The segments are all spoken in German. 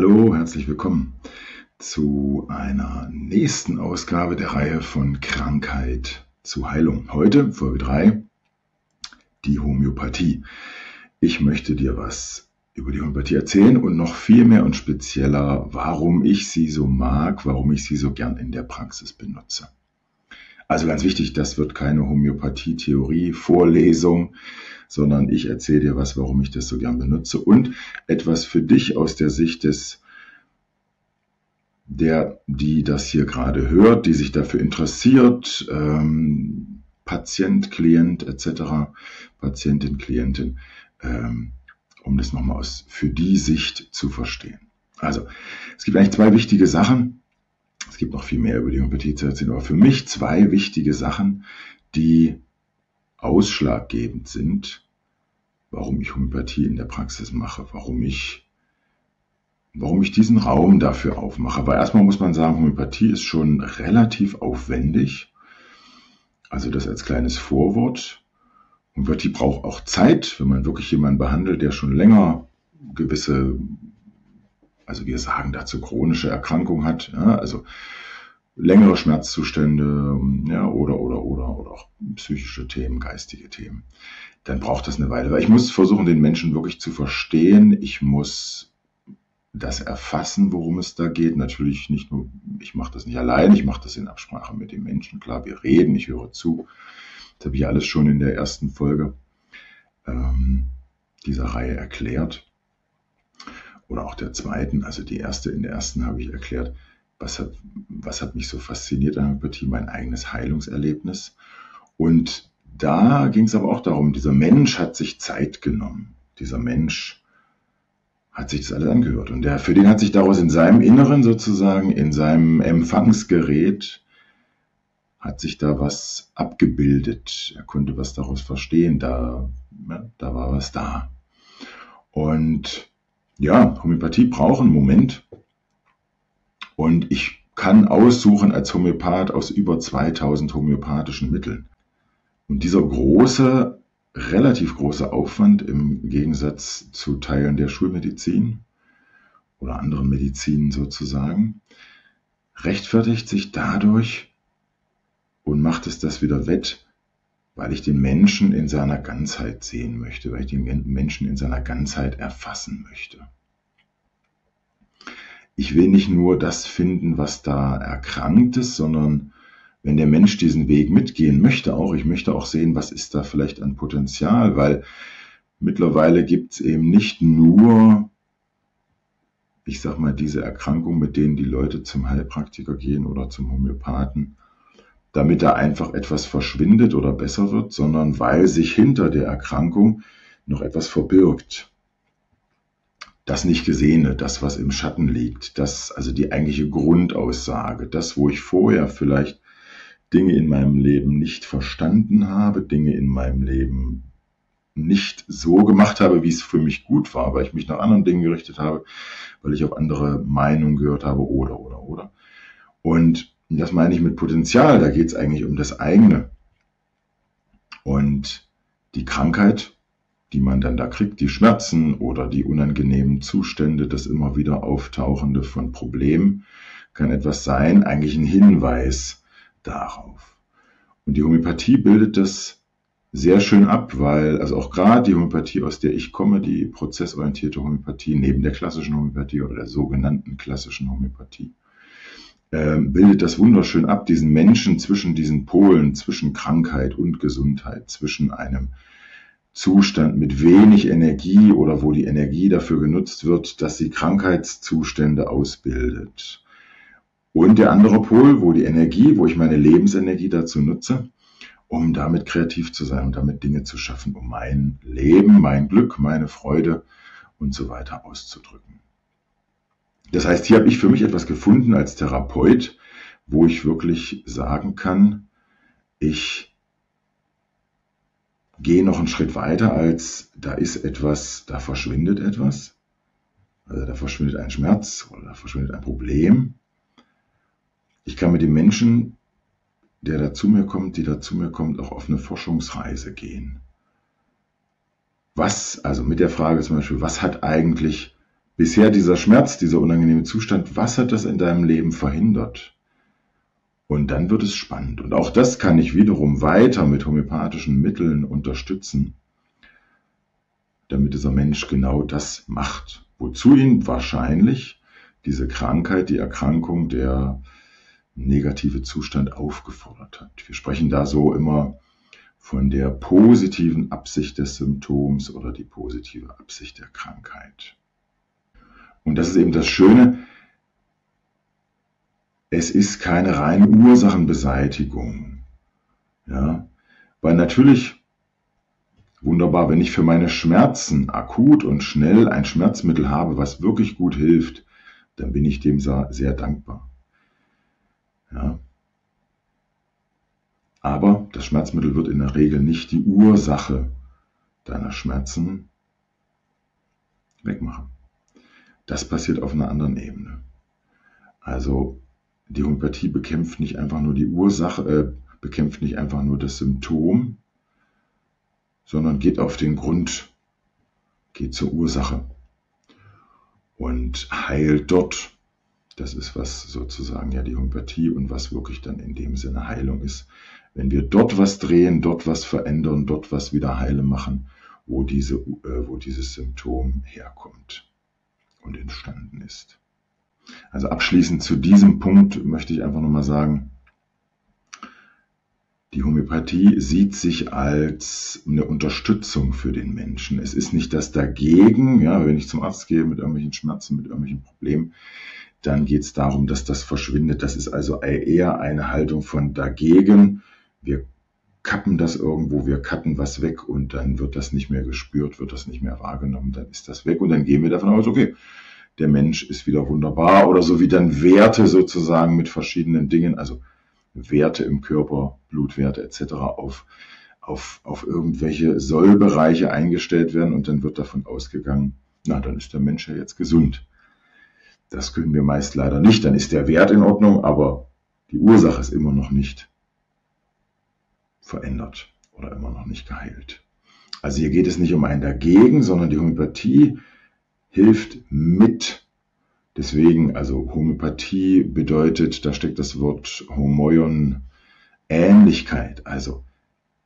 Hallo, herzlich willkommen zu einer nächsten Ausgabe der Reihe von Krankheit zu Heilung. Heute Folge 3, die Homöopathie. Ich möchte dir was über die Homöopathie erzählen und noch viel mehr und spezieller, warum ich sie so mag, warum ich sie so gern in der Praxis benutze. Also ganz wichtig, das wird keine Homöopathie-Theorie-Vorlesung, sondern ich erzähle dir was, warum ich das so gern benutze und etwas für dich aus der Sicht des der, die das hier gerade hört, die sich dafür interessiert, ähm, Patient, Klient etc., Patientin, Klientin, ähm, um das nochmal aus für die Sicht zu verstehen. Also, es gibt eigentlich zwei wichtige Sachen, es gibt noch viel mehr über die Homöopathie zu erzählen, aber für mich zwei wichtige Sachen, die ausschlaggebend sind, warum ich Homöopathie in der Praxis mache, warum ich, warum ich diesen Raum dafür aufmache. Aber erstmal muss man sagen, Homöopathie ist schon relativ aufwendig. Also das als kleines Vorwort. Homöopathie braucht auch Zeit, wenn man wirklich jemanden behandelt, der schon länger gewisse also wir sagen dazu chronische Erkrankung hat, ja, also längere Schmerzzustände ja, oder, oder, oder, oder auch psychische Themen, geistige Themen, dann braucht das eine Weile. Weil ich muss versuchen, den Menschen wirklich zu verstehen. Ich muss das erfassen, worum es da geht. Natürlich nicht nur, ich mache das nicht allein, ich mache das in Absprache mit den Menschen. Klar, wir reden, ich höre zu. Das habe ich alles schon in der ersten Folge ähm, dieser Reihe erklärt oder auch der zweiten, also die erste, in der ersten habe ich erklärt, was hat, was hat mich so fasziniert an Homöopathie, mein eigenes Heilungserlebnis. Und da ging es aber auch darum, dieser Mensch hat sich Zeit genommen. Dieser Mensch hat sich das alles angehört. Und der, für den hat sich daraus in seinem Inneren sozusagen, in seinem Empfangsgerät, hat sich da was abgebildet. Er konnte was daraus verstehen. Da, ja, da war was da. Und ja, Homöopathie braucht einen Moment. Und ich kann aussuchen als Homöopath aus über 2000 homöopathischen Mitteln. Und dieser große, relativ große Aufwand im Gegensatz zu Teilen der Schulmedizin oder anderen Medizinen sozusagen, rechtfertigt sich dadurch und macht es das wieder wett, weil ich den Menschen in seiner Ganzheit sehen möchte, weil ich den Menschen in seiner Ganzheit erfassen möchte. Ich will nicht nur das finden, was da erkrankt ist, sondern wenn der Mensch diesen Weg mitgehen möchte, auch ich möchte auch sehen, was ist da vielleicht an Potenzial, weil mittlerweile gibt es eben nicht nur, ich sag mal, diese Erkrankung, mit denen die Leute zum Heilpraktiker gehen oder zum Homöopathen, damit da einfach etwas verschwindet oder besser wird, sondern weil sich hinter der Erkrankung noch etwas verbirgt. Das nicht Gesehene, das, was im Schatten liegt, das, also die eigentliche Grundaussage, das, wo ich vorher vielleicht Dinge in meinem Leben nicht verstanden habe, Dinge in meinem Leben nicht so gemacht habe, wie es für mich gut war, weil ich mich nach anderen Dingen gerichtet habe, weil ich auf andere Meinungen gehört habe, oder, oder, oder. Und das meine ich mit Potenzial, da geht es eigentlich um das eigene. Und die Krankheit, die man dann da kriegt, die Schmerzen oder die unangenehmen Zustände, das immer wieder auftauchende von Problemen, kann etwas sein, eigentlich ein Hinweis darauf. Und die Homöopathie bildet das sehr schön ab, weil, also auch gerade die Homöopathie, aus der ich komme, die prozessorientierte Homöopathie, neben der klassischen Homöopathie oder der sogenannten klassischen Homöopathie, äh, bildet das wunderschön ab, diesen Menschen zwischen diesen Polen, zwischen Krankheit und Gesundheit, zwischen einem Zustand mit wenig Energie oder wo die Energie dafür genutzt wird, dass sie Krankheitszustände ausbildet. Und der andere Pol, wo die Energie, wo ich meine Lebensenergie dazu nutze, um damit kreativ zu sein und damit Dinge zu schaffen, um mein Leben, mein Glück, meine Freude und so weiter auszudrücken. Das heißt, hier habe ich für mich etwas gefunden als Therapeut, wo ich wirklich sagen kann, ich gehe noch einen Schritt weiter als da ist etwas, da verschwindet etwas. Also da verschwindet ein Schmerz oder da verschwindet ein Problem. Ich kann mit dem Menschen, der da zu mir kommt, die da zu mir kommt, auch auf eine Forschungsreise gehen. Was, also mit der Frage zum Beispiel, was hat eigentlich bisher dieser Schmerz, dieser unangenehme Zustand, was hat das in deinem Leben verhindert? Und dann wird es spannend. Und auch das kann ich wiederum weiter mit homöopathischen Mitteln unterstützen, damit dieser Mensch genau das macht. Wozu ihn wahrscheinlich diese Krankheit, die Erkrankung, der negative Zustand aufgefordert hat. Wir sprechen da so immer von der positiven Absicht des Symptoms oder die positive Absicht der Krankheit. Und das ist eben das Schöne, es ist keine reine Ursachenbeseitigung. Ja, weil natürlich wunderbar, wenn ich für meine Schmerzen akut und schnell ein Schmerzmittel habe, was wirklich gut hilft, dann bin ich dem sehr dankbar. Ja. Aber das Schmerzmittel wird in der Regel nicht die Ursache deiner Schmerzen wegmachen. Das passiert auf einer anderen Ebene. Also die Homöopathie bekämpft nicht einfach nur die Ursache, äh, bekämpft nicht einfach nur das Symptom, sondern geht auf den Grund, geht zur Ursache und heilt dort. Das ist was sozusagen ja die Homöopathie und was wirklich dann in dem Sinne Heilung ist. Wenn wir dort was drehen, dort was verändern, dort was wieder heile machen, wo, diese, äh, wo dieses Symptom herkommt und entstanden ist. Also abschließend zu diesem Punkt möchte ich einfach nochmal sagen, die Homöopathie sieht sich als eine Unterstützung für den Menschen. Es ist nicht das dagegen, ja, wenn ich zum Arzt gehe mit irgendwelchen Schmerzen, mit irgendwelchen Problemen, dann geht es darum, dass das verschwindet. Das ist also eher eine Haltung von dagegen. Wir kappen das irgendwo, wir cutten was weg und dann wird das nicht mehr gespürt, wird das nicht mehr wahrgenommen, dann ist das weg und dann gehen wir davon aus, okay, der Mensch ist wieder wunderbar oder so wie dann Werte sozusagen mit verschiedenen Dingen, also Werte im Körper, Blutwerte etc. auf, auf, auf irgendwelche Sollbereiche eingestellt werden und dann wird davon ausgegangen, na, dann ist der Mensch ja jetzt gesund. Das können wir meist leider nicht. Dann ist der Wert in Ordnung, aber die Ursache ist immer noch nicht verändert oder immer noch nicht geheilt. Also hier geht es nicht um ein Dagegen, sondern die Homöopathie hilft mit. Deswegen, also Homöopathie bedeutet, da steckt das Wort Homoion, Ähnlichkeit, also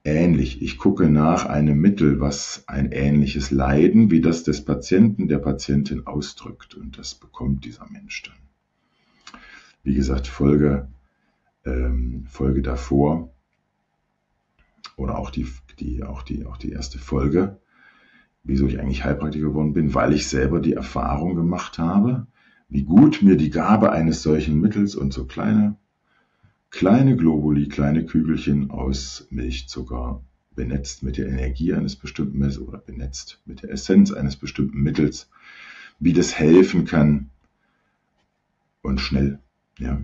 ähnlich. Ich gucke nach einem Mittel, was ein ähnliches Leiden wie das des Patienten, der Patientin ausdrückt. Und das bekommt dieser Mensch dann. Wie gesagt, Folge, ähm, Folge davor oder auch die, die, auch, die, auch die erste Folge wieso ich eigentlich Heilpraktiker geworden bin, weil ich selber die Erfahrung gemacht habe, wie gut mir die Gabe eines solchen Mittels und so kleine, kleine Globuli, kleine Kügelchen aus Milchzucker benetzt mit der Energie eines bestimmten Mittels oder benetzt mit der Essenz eines bestimmten Mittels, wie das helfen kann und schnell, ja,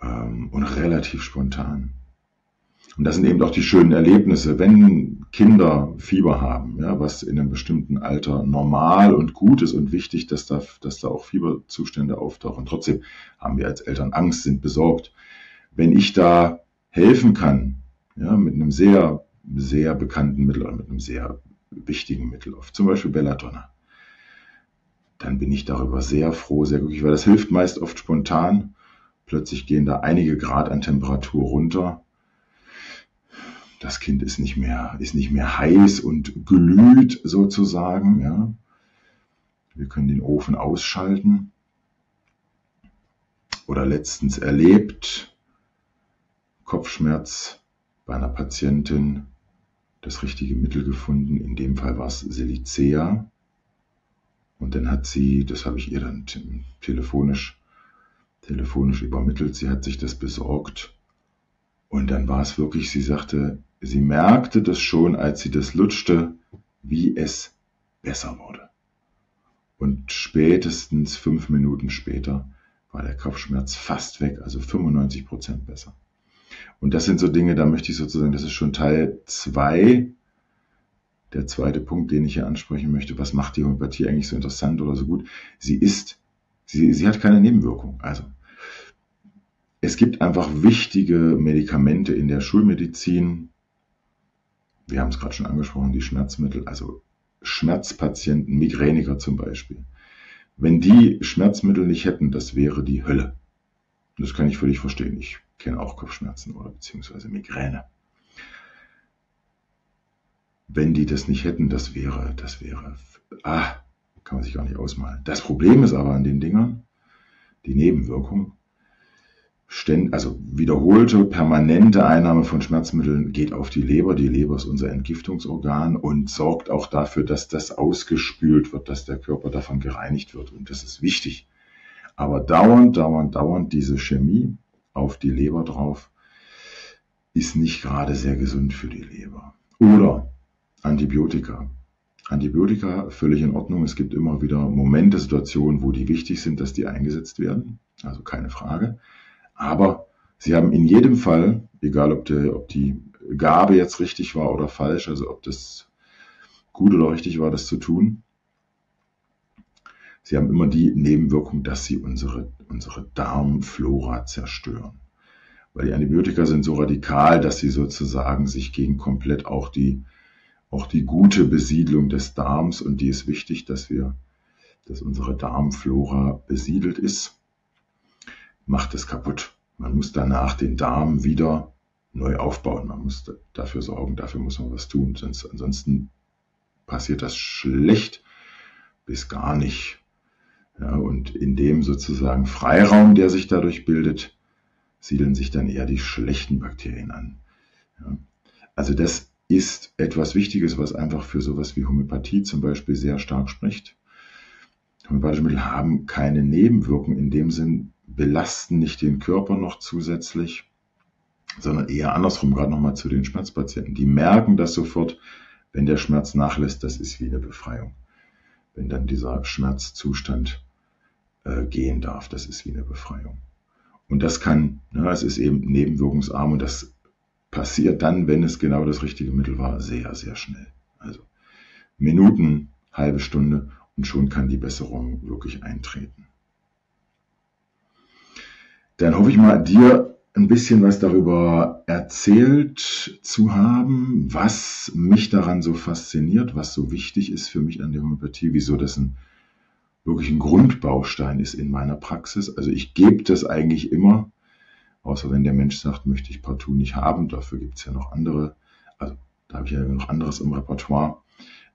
ähm, und relativ spontan. Und das sind eben auch die schönen Erlebnisse, wenn Kinder Fieber haben, ja, was in einem bestimmten Alter normal und gut ist und wichtig, dass da, dass da auch Fieberzustände auftauchen. Trotzdem haben wir als Eltern Angst, sind besorgt. Wenn ich da helfen kann, ja, mit einem sehr, sehr bekannten Mittel oder mit einem sehr wichtigen Mittel, auf zum Beispiel Belladonna, dann bin ich darüber sehr froh, sehr glücklich, weil das hilft meist oft spontan. Plötzlich gehen da einige Grad an Temperatur runter das Kind ist nicht mehr, ist nicht mehr heiß und glüht sozusagen. Ja. Wir können den Ofen ausschalten. Oder letztens erlebt, Kopfschmerz bei einer Patientin, das richtige Mittel gefunden. In dem Fall war es Silicea. Und dann hat sie, das habe ich ihr dann telefonisch, telefonisch übermittelt, sie hat sich das besorgt. Und dann war es wirklich, sie sagte, Sie merkte das schon, als sie das lutschte, wie es besser wurde. Und spätestens fünf Minuten später war der Kopfschmerz fast weg, also 95 Prozent besser. Und das sind so Dinge, da möchte ich sozusagen, das ist schon Teil zwei. Der zweite Punkt, den ich hier ansprechen möchte, was macht die Homöopathie eigentlich so interessant oder so gut? Sie ist, sie, sie hat keine Nebenwirkung. Also, es gibt einfach wichtige Medikamente in der Schulmedizin, wir haben es gerade schon angesprochen, die Schmerzmittel, also Schmerzpatienten, Migräniker zum Beispiel, wenn die Schmerzmittel nicht hätten, das wäre die Hölle. Das kann ich völlig verstehen. Ich kenne auch Kopfschmerzen oder beziehungsweise Migräne. Wenn die das nicht hätten, das wäre, das wäre, ah, kann man sich gar nicht ausmalen. Das Problem ist aber an den Dingern, die Nebenwirkung, also wiederholte, permanente Einnahme von Schmerzmitteln geht auf die Leber. Die Leber ist unser Entgiftungsorgan und sorgt auch dafür, dass das ausgespült wird, dass der Körper davon gereinigt wird. Und das ist wichtig. Aber dauernd, dauernd, dauernd diese Chemie auf die Leber drauf ist nicht gerade sehr gesund für die Leber. Oder Antibiotika. Antibiotika völlig in Ordnung. Es gibt immer wieder Momente, Situationen, wo die wichtig sind, dass die eingesetzt werden. Also keine Frage. Aber sie haben in jedem Fall, egal ob, der, ob die Gabe jetzt richtig war oder falsch, also ob das gut oder richtig war, das zu tun, sie haben immer die Nebenwirkung, dass sie unsere, unsere Darmflora zerstören. Weil die Antibiotika sind so radikal, dass sie sozusagen sich gegen komplett auch die, auch die gute Besiedlung des Darms und die ist wichtig, dass wir, dass unsere Darmflora besiedelt ist macht es kaputt. Man muss danach den Darm wieder neu aufbauen. Man muss dafür sorgen, dafür muss man was tun. Sonst, ansonsten passiert das schlecht bis gar nicht. Ja, und in dem sozusagen Freiraum, der sich dadurch bildet, siedeln sich dann eher die schlechten Bakterien an. Ja, also das ist etwas Wichtiges, was einfach für sowas wie Homöopathie zum Beispiel sehr stark spricht. Homöopathische Mittel haben keine Nebenwirkungen in dem Sinn, belasten nicht den Körper noch zusätzlich, sondern eher andersrum, gerade nochmal zu den Schmerzpatienten. Die merken das sofort, wenn der Schmerz nachlässt, das ist wie eine Befreiung. Wenn dann dieser Schmerzzustand äh, gehen darf, das ist wie eine Befreiung. Und das kann, ne, es ist eben nebenwirkungsarm und das passiert dann, wenn es genau das richtige Mittel war, sehr, sehr schnell. Also Minuten, halbe Stunde und schon kann die Besserung wirklich eintreten dann hoffe ich mal, dir ein bisschen was darüber erzählt zu haben, was mich daran so fasziniert, was so wichtig ist für mich an der Homöopathie, wieso das ein wirklich ein Grundbaustein ist in meiner Praxis. Also ich gebe das eigentlich immer, außer wenn der Mensch sagt, möchte ich partout nicht haben. Dafür gibt es ja noch andere, also da habe ich ja noch anderes im Repertoire.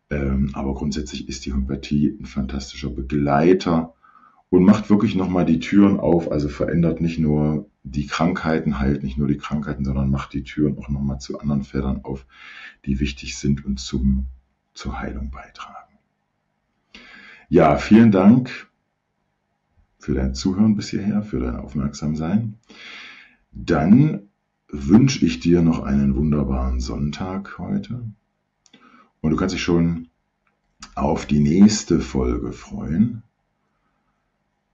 Ähm, aber grundsätzlich ist die Homöopathie ein fantastischer Begleiter und macht wirklich nochmal die Türen auf, also verändert nicht nur die Krankheiten, heilt nicht nur die Krankheiten, sondern macht die Türen auch nochmal zu anderen Feldern auf, die wichtig sind und zum, zur Heilung beitragen. Ja, vielen Dank für dein Zuhören bis hierher, für dein Aufmerksamsein. Dann wünsche ich dir noch einen wunderbaren Sonntag heute. Und du kannst dich schon auf die nächste Folge freuen.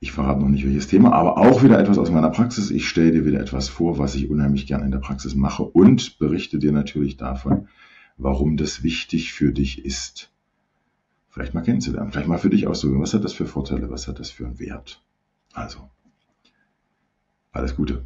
Ich verrate noch nicht welches Thema, aber auch wieder etwas aus meiner Praxis. Ich stelle dir wieder etwas vor, was ich unheimlich gerne in der Praxis mache und berichte dir natürlich davon, warum das wichtig für dich ist. Vielleicht mal kennenzulernen, vielleicht mal für dich aussuchen. Was hat das für Vorteile? Was hat das für einen Wert? Also, alles Gute.